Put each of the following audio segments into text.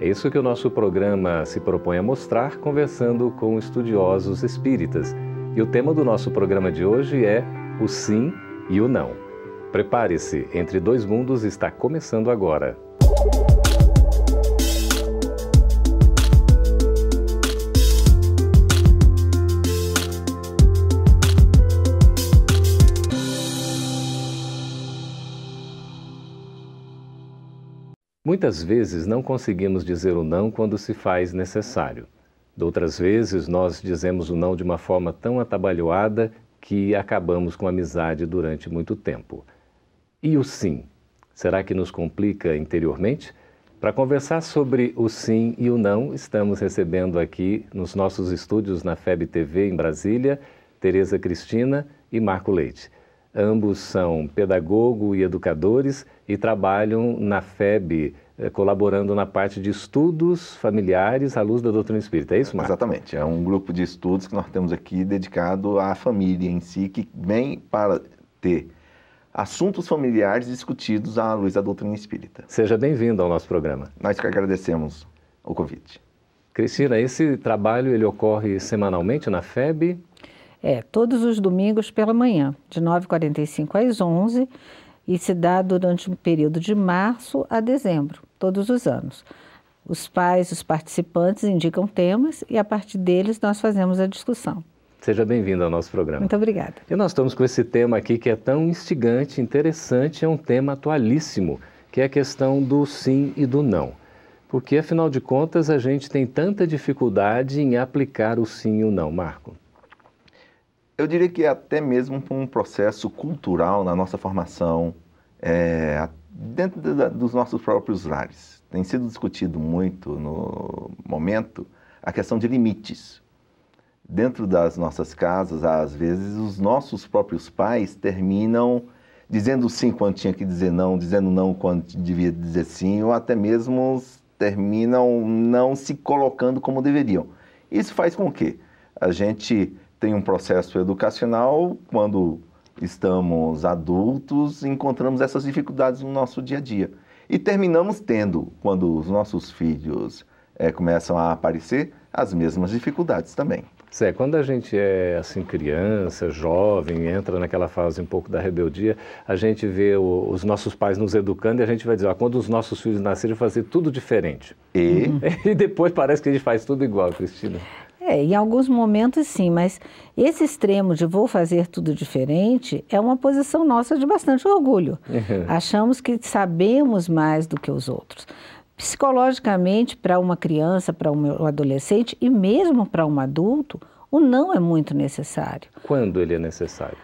É isso que o nosso programa se propõe a mostrar, conversando com estudiosos espíritas. E o tema do nosso programa de hoje é o sim e o não. Prepare-se, Entre Dois Mundos está começando agora. Muitas vezes não conseguimos dizer o não quando se faz necessário. Outras vezes nós dizemos o não de uma forma tão atabalhoada que acabamos com a amizade durante muito tempo. E o sim? Será que nos complica interiormente? Para conversar sobre o sim e o não, estamos recebendo aqui nos nossos estúdios na FEB TV em Brasília, Tereza Cristina e Marco Leite. Ambos são pedagogo e educadores e trabalham na FEB, eh, colaborando na parte de estudos familiares à luz da doutrina espírita. É isso, Marco? Exatamente. É um grupo de estudos que nós temos aqui dedicado à família em si, que vem para ter assuntos familiares discutidos à luz da doutrina espírita. Seja bem-vindo ao nosso programa. Nós que agradecemos o convite. Cristina, esse trabalho ele ocorre semanalmente na FEB? É, todos os domingos pela manhã, de 9h45 às 11 e se dá durante um período de março a dezembro, todos os anos. Os pais, os participantes indicam temas e a partir deles nós fazemos a discussão. Seja bem-vindo ao nosso programa. Muito obrigada. E nós estamos com esse tema aqui que é tão instigante, interessante, é um tema atualíssimo, que é a questão do sim e do não. Porque, afinal de contas, a gente tem tanta dificuldade em aplicar o sim e o não, Marco. Eu diria que é até mesmo um processo cultural na nossa formação, é, dentro de, dos nossos próprios lares. Tem sido discutido muito no momento a questão de limites. Dentro das nossas casas, às vezes, os nossos próprios pais terminam dizendo sim quando tinha que dizer não, dizendo não quando devia dizer sim, ou até mesmo terminam não se colocando como deveriam. Isso faz com que a gente tem um processo educacional, quando estamos adultos, encontramos essas dificuldades no nosso dia a dia. E terminamos tendo, quando os nossos filhos é, começam a aparecer, as mesmas dificuldades também. Zé, quando a gente é assim criança, jovem, entra naquela fase um pouco da rebeldia, a gente vê o, os nossos pais nos educando e a gente vai dizer, ó, quando os nossos filhos nascerem, fazer tudo diferente. E? e depois parece que a gente faz tudo igual, Cristina. É, em alguns momentos sim, mas esse extremo de vou fazer tudo diferente é uma posição nossa de bastante orgulho. Uhum. Achamos que sabemos mais do que os outros. Psicologicamente, para uma criança, para um adolescente e mesmo para um adulto, o não é muito necessário. Quando ele é necessário?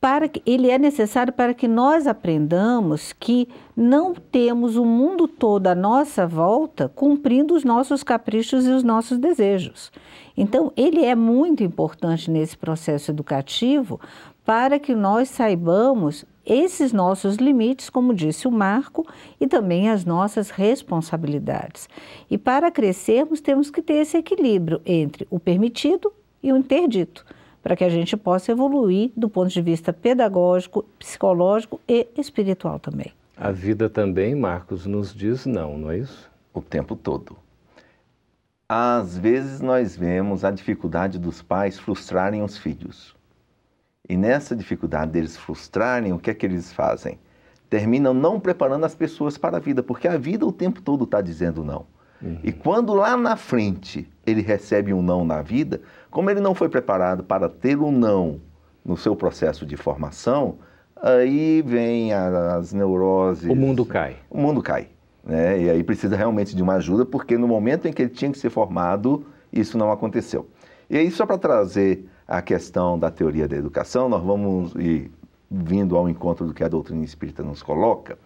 Para que, ele é necessário para que nós aprendamos que não temos o mundo todo à nossa volta cumprindo os nossos caprichos e os nossos desejos. Então, ele é muito importante nesse processo educativo para que nós saibamos esses nossos limites, como disse o Marco, e também as nossas responsabilidades. E para crescermos, temos que ter esse equilíbrio entre o permitido e o interdito para que a gente possa evoluir do ponto de vista pedagógico, psicológico e espiritual também. A vida também, Marcos, nos diz não, não é isso? O tempo todo. Às vezes nós vemos a dificuldade dos pais frustrarem os filhos. E nessa dificuldade deles frustrarem, o que é que eles fazem? Terminam não preparando as pessoas para a vida, porque a vida o tempo todo está dizendo não. Uhum. E quando lá na frente ele recebe um não na vida, como ele não foi preparado para ter um não no seu processo de formação, aí vem as neuroses. O mundo cai. O mundo cai. Né? E aí precisa realmente de uma ajuda, porque no momento em que ele tinha que ser formado, isso não aconteceu. E aí, só para trazer a questão da teoria da educação, nós vamos ir vindo ao encontro do que a doutrina espírita nos coloca.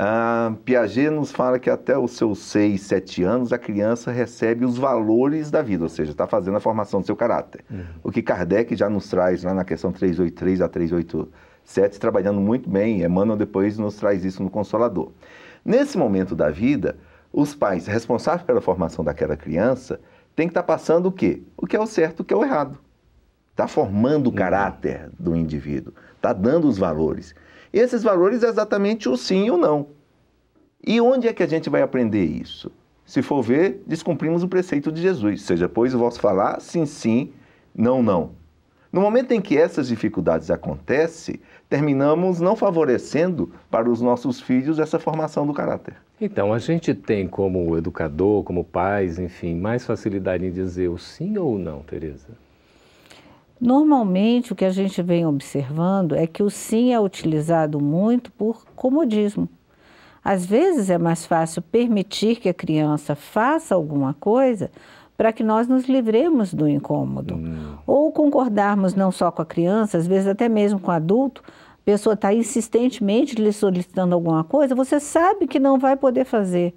A Piaget nos fala que até os seus 6, 7 anos a criança recebe os valores da vida, ou seja, está fazendo a formação do seu caráter. Uhum. O que Kardec já nos traz lá na questão 383 a 387, trabalhando muito bem, Emmanuel depois nos traz isso no Consolador. Nesse momento da vida, os pais responsáveis pela formação daquela criança têm que estar tá passando o quê? O que é o certo, o que é o errado. Está formando o uhum. caráter do indivíduo, está dando os valores. Esses valores é exatamente o sim e o não. E onde é que a gente vai aprender isso? Se for ver, descumprimos o preceito de Jesus, seja, pois o vosso falar sim, sim, não, não. No momento em que essas dificuldades acontecem, terminamos não favorecendo para os nossos filhos essa formação do caráter. Então, a gente tem como educador, como pais, enfim, mais facilidade em dizer o sim ou o não, Tereza? Normalmente, o que a gente vem observando é que o sim é utilizado muito por comodismo. Às vezes é mais fácil permitir que a criança faça alguma coisa para que nós nos livremos do incômodo. Hum. Ou concordarmos não só com a criança, às vezes até mesmo com o adulto, a pessoa está insistentemente lhe solicitando alguma coisa, você sabe que não vai poder fazer,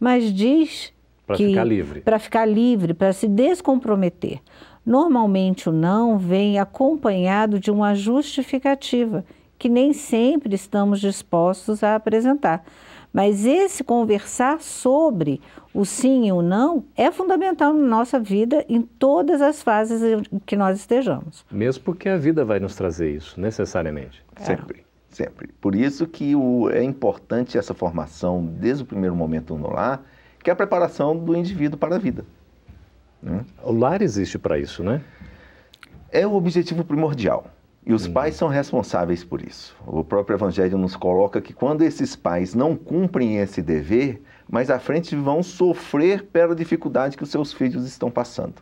mas diz para ficar livre. Para ficar livre, para se descomprometer. Normalmente o não vem acompanhado de uma justificativa, que nem sempre estamos dispostos a apresentar. Mas esse conversar sobre o sim e o não é fundamental na nossa vida em todas as fases em que nós estejamos. Mesmo porque a vida vai nos trazer isso, necessariamente. É. Sempre, sempre. Por isso que o, é importante essa formação desde o primeiro momento no lar, que é a preparação do indivíduo para a vida. Né? O lar existe para isso, né? É o objetivo primordial. E os uhum. pais são responsáveis por isso. O próprio Evangelho nos coloca que quando esses pais não cumprem esse dever, mais à frente vão sofrer pela dificuldade que os seus filhos estão passando.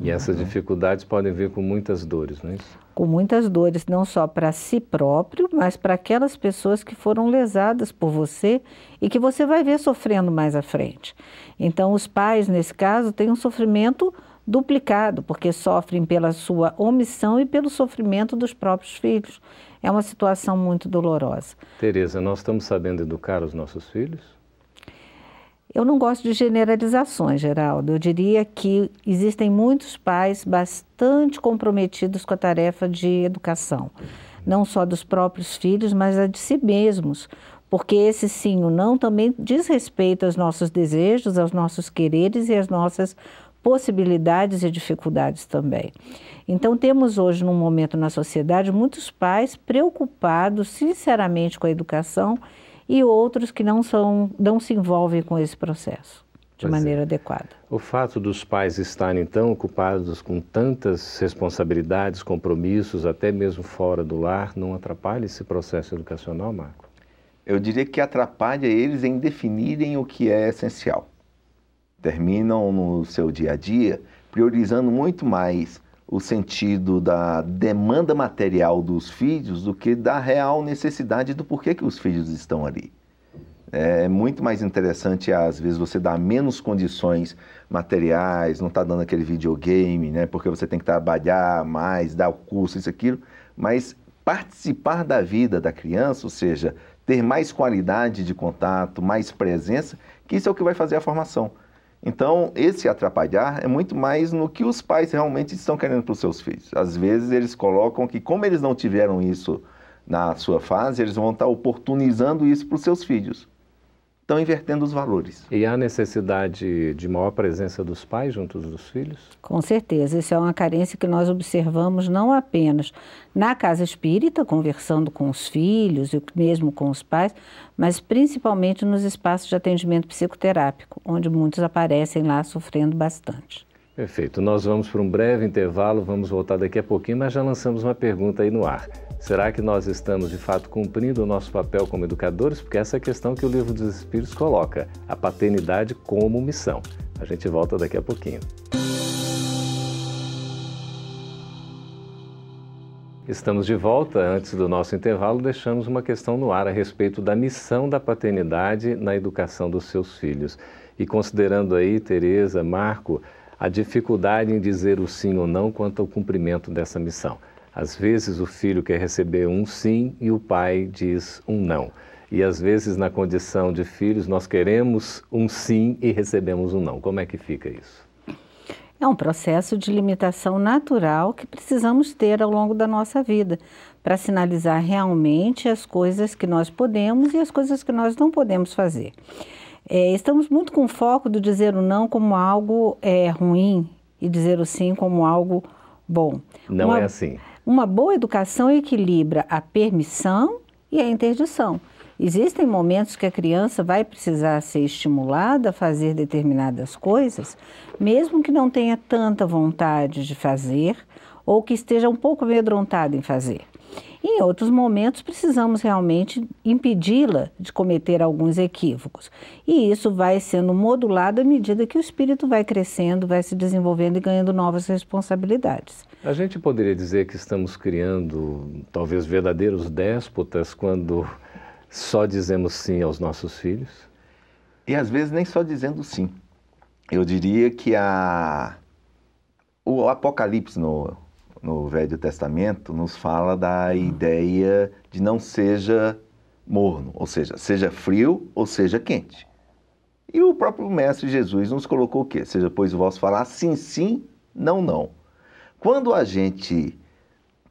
E essas uhum. dificuldades podem vir com muitas dores, não é isso? Com muitas dores, não só para si próprio, mas para aquelas pessoas que foram lesadas por você e que você vai ver sofrendo mais à frente. Então, os pais, nesse caso, têm um sofrimento duplicado, porque sofrem pela sua omissão e pelo sofrimento dos próprios filhos. É uma situação muito dolorosa. Tereza, nós estamos sabendo educar os nossos filhos? Eu não gosto de generalizações, Geraldo. Eu diria que existem muitos pais bastante comprometidos com a tarefa de educação, não só dos próprios filhos, mas a de si mesmos, porque esse sim ou não também diz respeito aos nossos desejos, aos nossos quereres e às nossas possibilidades e dificuldades também. Então, temos hoje, num momento na sociedade, muitos pais preocupados, sinceramente, com a educação e outros que não, são, não se envolvem com esse processo de pois é. maneira é. adequada. O fato dos pais estarem então ocupados com tantas responsabilidades, compromissos, até mesmo fora do lar, não atrapalha esse processo educacional, Marco? Eu diria que atrapalha eles em definirem o que é essencial. Terminam no seu dia a dia priorizando muito mais o sentido da demanda material dos filhos do que da real necessidade do porquê que os filhos estão ali. É muito mais interessante, às vezes, você dar menos condições materiais, não está dando aquele videogame, né? Porque você tem que trabalhar mais, dar o curso, isso, aquilo, mas participar da vida da criança, ou seja, ter mais qualidade de contato, mais presença, que isso é o que vai fazer a formação. Então, esse atrapalhar é muito mais no que os pais realmente estão querendo para os seus filhos. Às vezes, eles colocam que, como eles não tiveram isso na sua fase, eles vão estar oportunizando isso para os seus filhos estão invertendo os valores. E há necessidade de maior presença dos pais junto dos filhos? Com certeza, isso é uma carência que nós observamos não apenas na casa espírita, conversando com os filhos e mesmo com os pais, mas principalmente nos espaços de atendimento psicoterápico, onde muitos aparecem lá sofrendo bastante. Perfeito. Nós vamos para um breve intervalo, vamos voltar daqui a pouquinho, mas já lançamos uma pergunta aí no ar. Será que nós estamos de fato cumprindo o nosso papel como educadores? Porque essa é a questão que o Livro dos Espíritos coloca, a paternidade como missão. A gente volta daqui a pouquinho. Estamos de volta. Antes do nosso intervalo, deixamos uma questão no ar a respeito da missão da paternidade na educação dos seus filhos. E considerando aí, Tereza, Marco, a dificuldade em dizer o sim ou não quanto ao cumprimento dessa missão. Às vezes o filho quer receber um sim e o pai diz um não. e às vezes na condição de filhos nós queremos um sim e recebemos um não. Como é que fica isso? É um processo de limitação natural que precisamos ter ao longo da nossa vida para sinalizar realmente as coisas que nós podemos e as coisas que nós não podemos fazer. É, estamos muito com foco do dizer o não como algo é, ruim e dizer o sim como algo bom. Não uma, é assim. Uma boa educação equilibra a permissão e a interdição. Existem momentos que a criança vai precisar ser estimulada a fazer determinadas coisas, mesmo que não tenha tanta vontade de fazer ou que esteja um pouco amedrontada em fazer. Em outros momentos, precisamos realmente impedi-la de cometer alguns equívocos. E isso vai sendo modulado à medida que o espírito vai crescendo, vai se desenvolvendo e ganhando novas responsabilidades. A gente poderia dizer que estamos criando talvez verdadeiros déspotas quando só dizemos sim aos nossos filhos? E às vezes nem só dizendo sim. Eu diria que a... o Apocalipse no, no Velho Testamento nos fala da ideia de não seja morno, ou seja, seja frio ou seja quente. E o próprio Mestre Jesus nos colocou o quê? Seja, pois, o vosso falar sim, sim, não, não. Quando a gente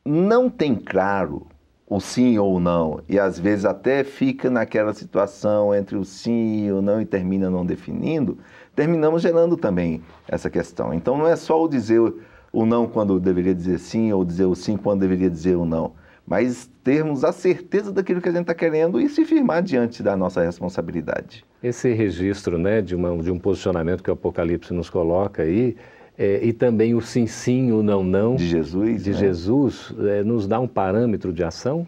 não tem claro o sim ou não, e às vezes até fica naquela situação entre o sim e o não e termina não definindo, terminamos gerando também essa questão. Então não é só o dizer o não quando deveria dizer sim, ou dizer o sim quando deveria dizer o não, mas termos a certeza daquilo que a gente está querendo e se firmar diante da nossa responsabilidade. Esse registro né, de, uma, de um posicionamento que o Apocalipse nos coloca aí, é, e também o sim, sim, o não, não. De Jesus. De né? Jesus, é, nos dá um parâmetro de ação?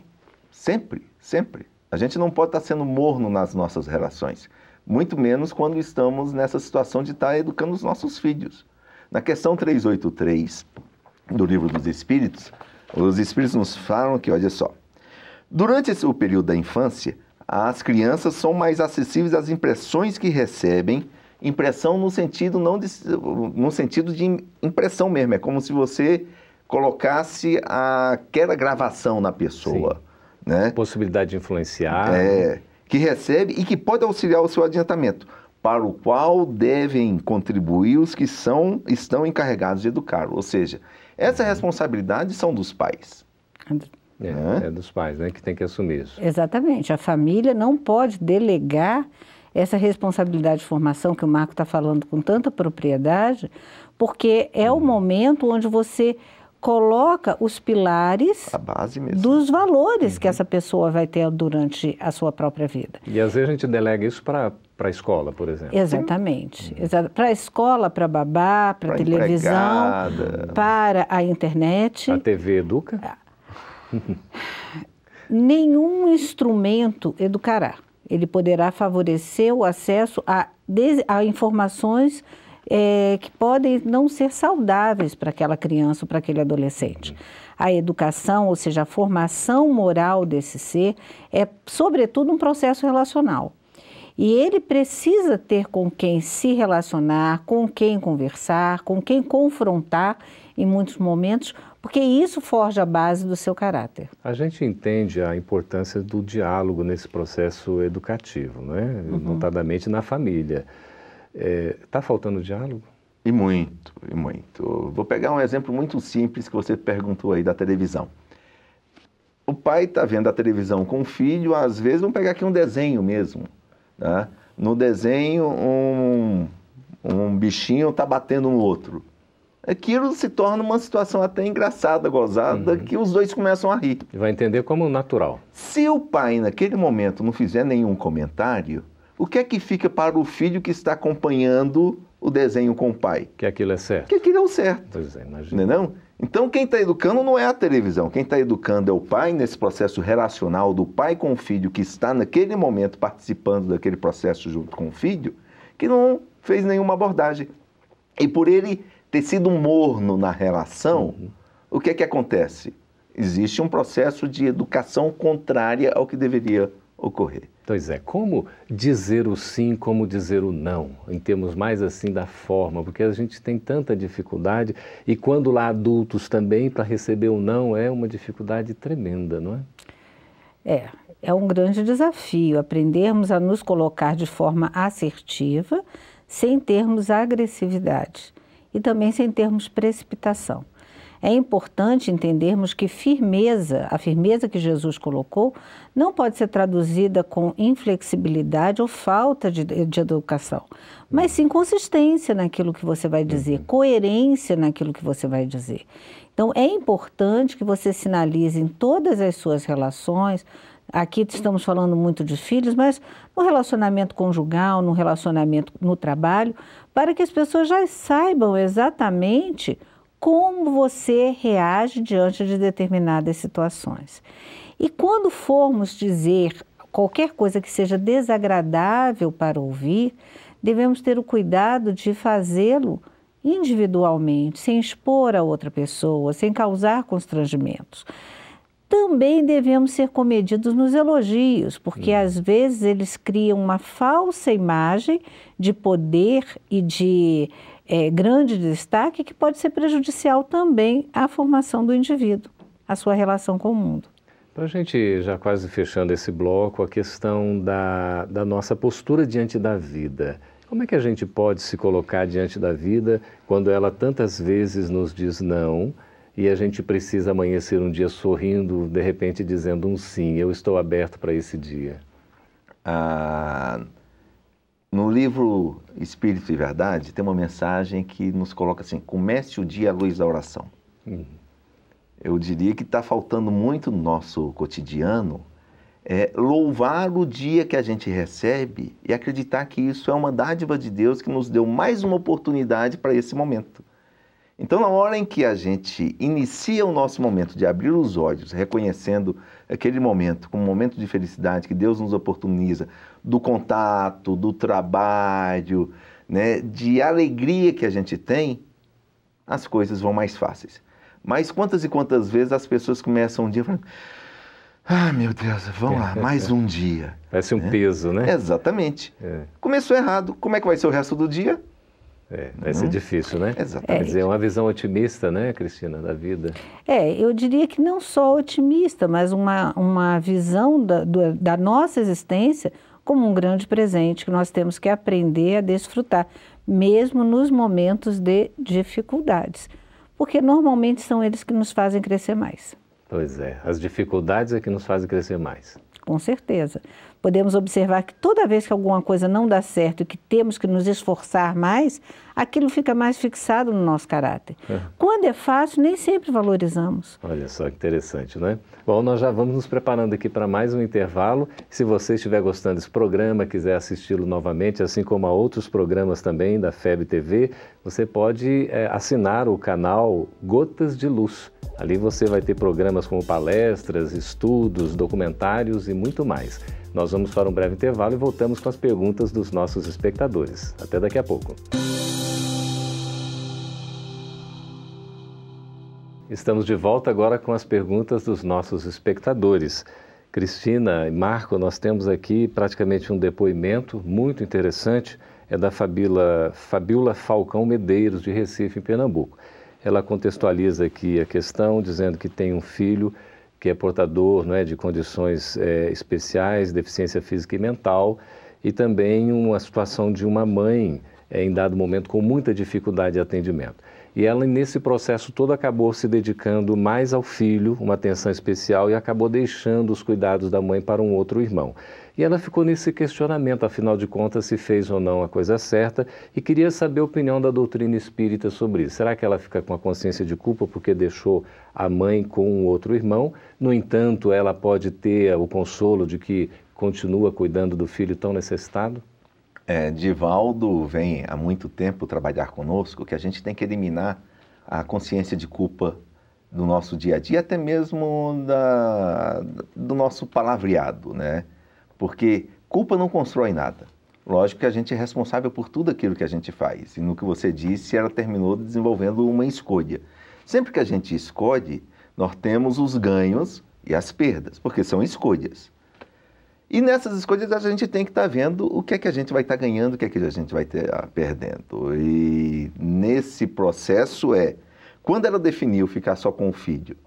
Sempre, sempre. A gente não pode estar sendo morno nas nossas relações, muito menos quando estamos nessa situação de estar educando os nossos filhos. Na questão 383 do Livro dos Espíritos, os Espíritos nos falam que, olha só, durante esse, o período da infância, as crianças são mais acessíveis às impressões que recebem impressão no sentido não de, no sentido de impressão mesmo, é como se você colocasse aquela gravação na pessoa, Sim. né? Possibilidade de influenciar. É, que recebe e que pode auxiliar o seu adiantamento, para o qual devem contribuir os que são estão encarregados de educar, ou seja, essa uhum. responsabilidade são dos pais. É, né? é dos pais, né, que tem que assumir isso. Exatamente. A família não pode delegar essa responsabilidade de formação que o Marco está falando com tanta propriedade, porque é o momento onde você coloca os pilares dos valores uhum. que essa pessoa vai ter durante a sua própria vida. E às vezes a gente delega isso para para a escola, por exemplo. Exatamente. Para a escola, para babá, para a televisão, empregada. para a internet. A TV educa? Ah. Nenhum instrumento educará ele poderá favorecer o acesso a, a informações é, que podem não ser saudáveis para aquela criança ou para aquele adolescente. A educação, ou seja, a formação moral desse ser, é, sobretudo, um processo relacional. E ele precisa ter com quem se relacionar, com quem conversar, com quem confrontar em muitos momentos, porque isso forja a base do seu caráter. A gente entende a importância do diálogo nesse processo educativo, né? Uhum. notadamente na família. Está é, tá faltando diálogo? E muito, e muito. Vou pegar um exemplo muito simples que você perguntou aí da televisão. O pai está vendo a televisão com o filho, às vezes, vamos pegar aqui um desenho mesmo. Né? No desenho, um, um bichinho está batendo no outro aquilo se torna uma situação até engraçada, gozada, uhum. que os dois começam a rir. E vai entender como natural. Se o pai, naquele momento, não fizer nenhum comentário, o que é que fica para o filho que está acompanhando o desenho com o pai? Que aquilo é certo. Que aquilo é o certo. Pois é, imagina. Não? Então, quem está educando não é a televisão. Quem está educando é o pai, nesse processo relacional do pai com o filho, que está naquele momento participando daquele processo junto com o filho, que não fez nenhuma abordagem. E por ele ter sido morno na relação, uhum. o que é que acontece? Existe um processo de educação contrária ao que deveria ocorrer. Pois é, como dizer o sim, como dizer o não, em termos mais assim da forma, porque a gente tem tanta dificuldade e quando lá adultos também para receber o não é uma dificuldade tremenda, não é? É, é um grande desafio aprendermos a nos colocar de forma assertiva, sem termos agressividade e também sem termos precipitação. É importante entendermos que firmeza, a firmeza que Jesus colocou, não pode ser traduzida com inflexibilidade ou falta de, de educação, mas sim consistência naquilo que você vai dizer, coerência naquilo que você vai dizer. Então, é importante que você sinalize em todas as suas relações. Aqui estamos falando muito de filhos, mas no relacionamento conjugal, no relacionamento no trabalho, para que as pessoas já saibam exatamente como você reage diante de determinadas situações. E quando formos dizer qualquer coisa que seja desagradável para ouvir, devemos ter o cuidado de fazê-lo individualmente, sem expor a outra pessoa, sem causar constrangimentos. Também devemos ser comedidos nos elogios, porque hum. às vezes eles criam uma falsa imagem de poder e de é, grande destaque que pode ser prejudicial também à formação do indivíduo, à sua relação com o mundo. Para a gente já quase fechando esse bloco, a questão da, da nossa postura diante da vida. Como é que a gente pode se colocar diante da vida quando ela tantas vezes nos diz não e a gente precisa amanhecer um dia sorrindo, de repente dizendo um sim, eu estou aberto para esse dia? Ah, no livro Espírito e Verdade, tem uma mensagem que nos coloca assim: comece o dia à luz da oração. Uhum. Eu diria que está faltando muito no nosso cotidiano é, louvar o dia que a gente recebe e acreditar que isso é uma dádiva de Deus que nos deu mais uma oportunidade para esse momento. Então, na hora em que a gente inicia o nosso momento de abrir os olhos, reconhecendo aquele momento como um momento de felicidade que Deus nos oportuniza, do contato, do trabalho, né, de alegria que a gente tem, as coisas vão mais fáceis. Mas quantas e quantas vezes as pessoas começam um dia falando, ah, meu Deus, vamos lá, mais um dia. Parece um né? peso, né? Exatamente. É. Começou errado, como é que vai ser o resto do dia? É, vai ser difícil, né? Exatamente. Quer dizer, é uma visão otimista, né, Cristina, da vida. É, eu diria que não só otimista, mas uma, uma visão da, do, da nossa existência como um grande presente que nós temos que aprender a desfrutar, mesmo nos momentos de dificuldades. Porque normalmente são eles que nos fazem crescer mais. Pois é, as dificuldades é que nos fazem crescer mais. Com certeza podemos observar que toda vez que alguma coisa não dá certo e que temos que nos esforçar mais, aquilo fica mais fixado no nosso caráter. É. Quando é fácil, nem sempre valorizamos. Olha só que interessante, não é? Bom, nós já vamos nos preparando aqui para mais um intervalo. Se você estiver gostando desse programa, quiser assisti-lo novamente, assim como a outros programas também da FEB TV, você pode é, assinar o canal Gotas de Luz. Ali você vai ter programas como palestras, estudos, documentários e muito mais. Nós vamos para um breve intervalo e voltamos com as perguntas dos nossos espectadores. Até daqui a pouco. Estamos de volta agora com as perguntas dos nossos espectadores. Cristina e Marco, nós temos aqui praticamente um depoimento muito interessante, é da Fabíola, Fabiola Falcão Medeiros, de Recife, em Pernambuco. Ela contextualiza aqui a questão, dizendo que tem um filho que é portador é, de condições é, especiais, deficiência física e mental, e também uma situação de uma mãe é, em dado momento com muita dificuldade de atendimento. E ela, nesse processo todo, acabou se dedicando mais ao filho, uma atenção especial, e acabou deixando os cuidados da mãe para um outro irmão. E ela ficou nesse questionamento, afinal de contas, se fez ou não a coisa certa, e queria saber a opinião da doutrina espírita sobre isso. Será que ela fica com a consciência de culpa porque deixou a mãe com um outro irmão? No entanto, ela pode ter o consolo de que continua cuidando do filho tão necessitado? É, Divaldo vem há muito tempo trabalhar conosco que a gente tem que eliminar a consciência de culpa do nosso dia a dia, até mesmo da, do nosso palavreado, né? Porque culpa não constrói nada. Lógico que a gente é responsável por tudo aquilo que a gente faz. E no que você disse, ela terminou desenvolvendo uma escolha. Sempre que a gente escolhe, nós temos os ganhos e as perdas, porque são escolhas. E nessas escolhas a gente tem que estar tá vendo o que é que a gente vai estar tá ganhando, o que é que a gente vai estar tá perdendo. E nesse processo é, quando ela definiu ficar só com o filho,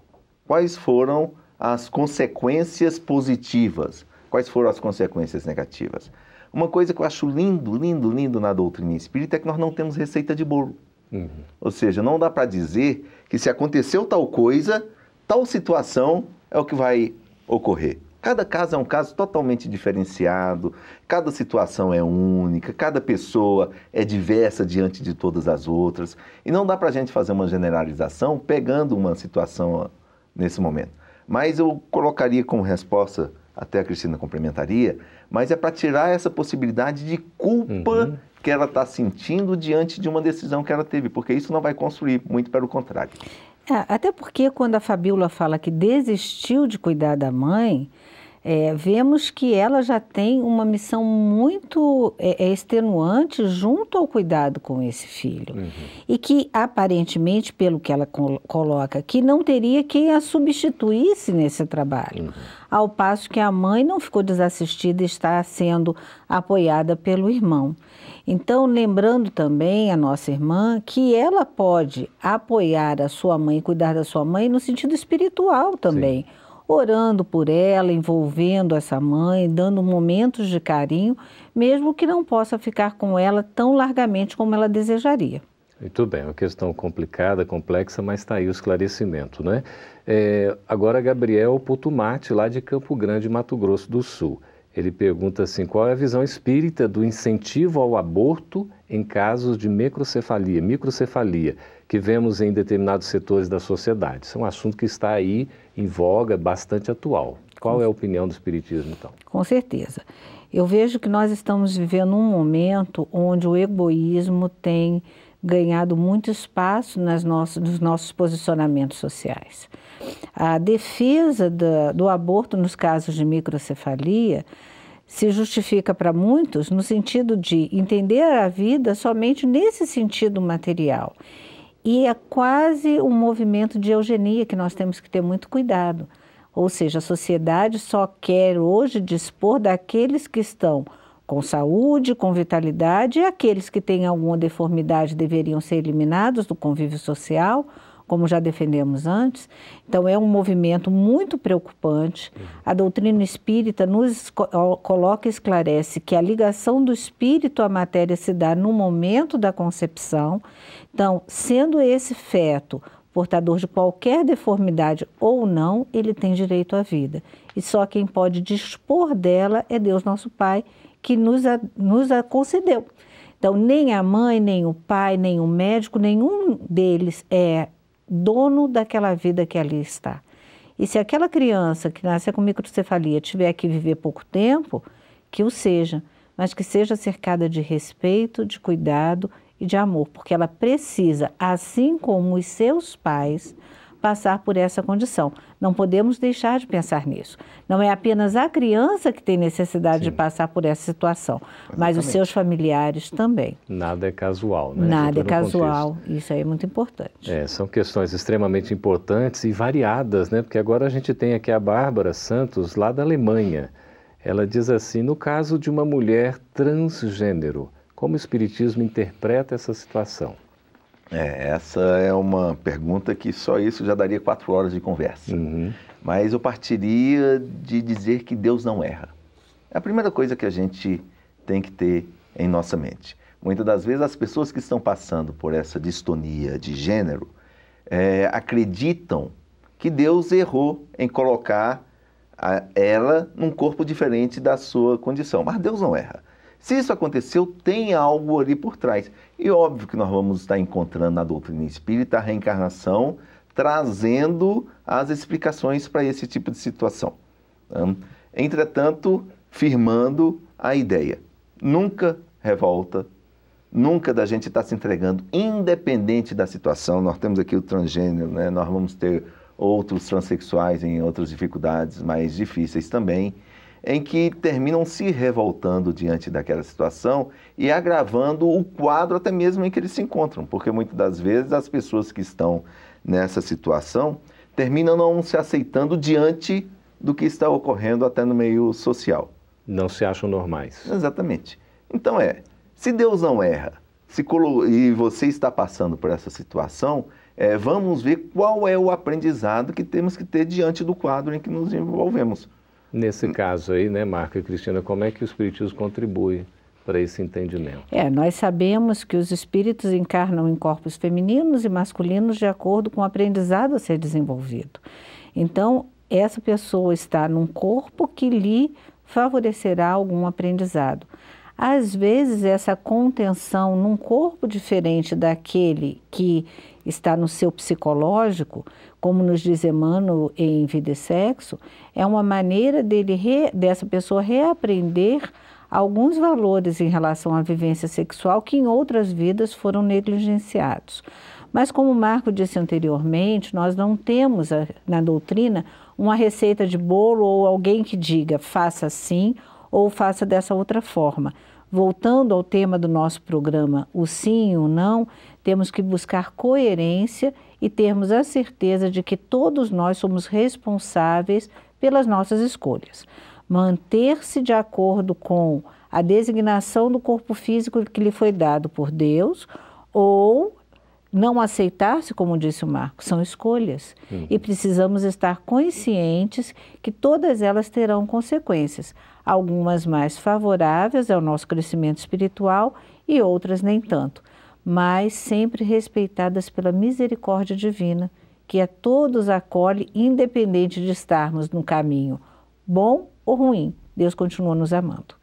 quais foram as consequências positivas quais foram as consequências negativas. Uma coisa que eu acho lindo, lindo, lindo na doutrina espírita é que nós não temos receita de bolo. Uhum. Ou seja, não dá para dizer que se aconteceu tal coisa, tal situação é o que vai ocorrer. Cada caso é um caso totalmente diferenciado, cada situação é única, cada pessoa é diversa diante de todas as outras. E não dá para a gente fazer uma generalização pegando uma situação nesse momento. Mas eu colocaria como resposta, até a Cristina complementaria, mas é para tirar essa possibilidade de culpa uhum. que ela está sentindo diante de uma decisão que ela teve, porque isso não vai construir, muito pelo contrário. É, até porque quando a Fabíola fala que desistiu de cuidar da mãe, é, vemos que ela já tem uma missão muito é, é extenuante junto ao cuidado com esse filho. Uhum. E que, aparentemente, pelo que ela col coloca aqui, não teria quem a substituísse nesse trabalho. Uhum. Ao passo que a mãe não ficou desassistida e está sendo apoiada pelo irmão. Então, lembrando também a nossa irmã que ela pode apoiar a sua mãe, cuidar da sua mãe no sentido espiritual também. Sim orando por ela, envolvendo essa mãe, dando momentos de carinho, mesmo que não possa ficar com ela tão largamente como ela desejaria. Muito bem, uma questão complicada, complexa, mas está aí o esclarecimento, né? É, agora, Gabriel Putumati, lá de Campo Grande, Mato Grosso do Sul. Ele pergunta assim: qual é a visão espírita do incentivo ao aborto em casos de microcefalia, microcefalia, que vemos em determinados setores da sociedade? Isso é um assunto que está aí em voga, bastante atual. Qual é a opinião do Espiritismo, então? Com certeza. Eu vejo que nós estamos vivendo um momento onde o egoísmo tem ganhado muito espaço nas nossas, nos nossos posicionamentos sociais. A defesa do, do aborto nos casos de microcefalia se justifica para muitos no sentido de entender a vida somente nesse sentido material. E é quase um movimento de eugenia que nós temos que ter muito cuidado. Ou seja, a sociedade só quer hoje dispor daqueles que estão com saúde, com vitalidade, e aqueles que têm alguma deformidade deveriam ser eliminados do convívio social como já defendemos antes. Então, é um movimento muito preocupante. A doutrina espírita nos coloca e esclarece que a ligação do espírito à matéria se dá no momento da concepção. Então, sendo esse feto portador de qualquer deformidade ou não, ele tem direito à vida. E só quem pode dispor dela é Deus, nosso Pai, que nos a, nos a concedeu. Então, nem a mãe, nem o pai, nem o médico, nenhum deles é dono daquela vida que ali está. E se aquela criança que nasce com microcefalia tiver que viver pouco tempo, que o seja, mas que seja cercada de respeito, de cuidado e de amor, porque ela precisa, assim como os seus pais, passar por essa condição. Não podemos deixar de pensar nisso. Não é apenas a criança que tem necessidade Sim. de passar por essa situação, Exatamente. mas os seus familiares também. Nada é casual, né? Nada é casual. Contexto. Isso aí é muito importante. É, são questões extremamente importantes e variadas, né? Porque agora a gente tem aqui a Bárbara Santos, lá da Alemanha. Ela diz assim: no caso de uma mulher transgênero, como o Espiritismo interpreta essa situação? É, essa é uma pergunta que só isso já daria quatro horas de conversa. Uhum. Mas eu partiria de dizer que Deus não erra. É a primeira coisa que a gente tem que ter em nossa mente. Muitas das vezes as pessoas que estão passando por essa distonia de gênero é, acreditam que Deus errou em colocar a, ela num corpo diferente da sua condição. Mas Deus não erra. Se isso aconteceu, tem algo ali por trás. E óbvio que nós vamos estar encontrando na doutrina espírita a reencarnação trazendo as explicações para esse tipo de situação. Entretanto, firmando a ideia. Nunca revolta, nunca da gente estar tá se entregando, independente da situação. Nós temos aqui o transgênero, né? nós vamos ter outros transexuais em outras dificuldades mais difíceis também em que terminam se revoltando diante daquela situação e agravando o quadro até mesmo em que eles se encontram, porque muitas das vezes as pessoas que estão nessa situação terminam não se aceitando diante do que está ocorrendo até no meio social. Não se acham normais. Exatamente. Então é, se Deus não erra, se e você está passando por essa situação, é, vamos ver qual é o aprendizado que temos que ter diante do quadro em que nos envolvemos. Nesse caso aí, né, Marco e Cristina, como é que o Espiritismo contribui para esse entendimento? É, nós sabemos que os espíritos encarnam em corpos femininos e masculinos de acordo com o aprendizado a ser desenvolvido. Então, essa pessoa está num corpo que lhe favorecerá algum aprendizado. Às vezes, essa contenção num corpo diferente daquele que está no seu psicológico, como nos diz Emmanuel em Vida e Sexo, é uma maneira dele re, dessa pessoa reaprender alguns valores em relação à vivência sexual que em outras vidas foram negligenciados. Mas, como o Marco disse anteriormente, nós não temos a, na doutrina uma receita de bolo ou alguém que diga faça assim ou faça dessa outra forma. Voltando ao tema do nosso programa, o sim e o não, temos que buscar coerência e termos a certeza de que todos nós somos responsáveis pelas nossas escolhas. Manter-se de acordo com a designação do corpo físico que lhe foi dado por Deus ou não aceitar-se, como disse o Marco, são escolhas. Uhum. E precisamos estar conscientes que todas elas terão consequências, algumas mais favoráveis ao nosso crescimento espiritual e outras nem tanto, mas sempre respeitadas pela misericórdia divina, que a todos acolhe, independente de estarmos no caminho bom ou ruim. Deus continua nos amando.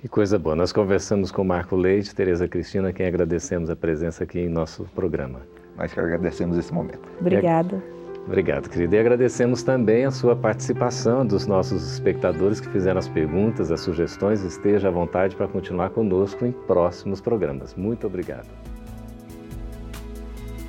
Que coisa boa. Nós conversamos com Marco Leite, Tereza Cristina, quem agradecemos a presença aqui em nosso programa. Nós que agradecemos esse momento. Obrigada. Obrigado, querida. E agradecemos também a sua participação dos nossos espectadores que fizeram as perguntas, as sugestões. Esteja à vontade para continuar conosco em próximos programas. Muito obrigado.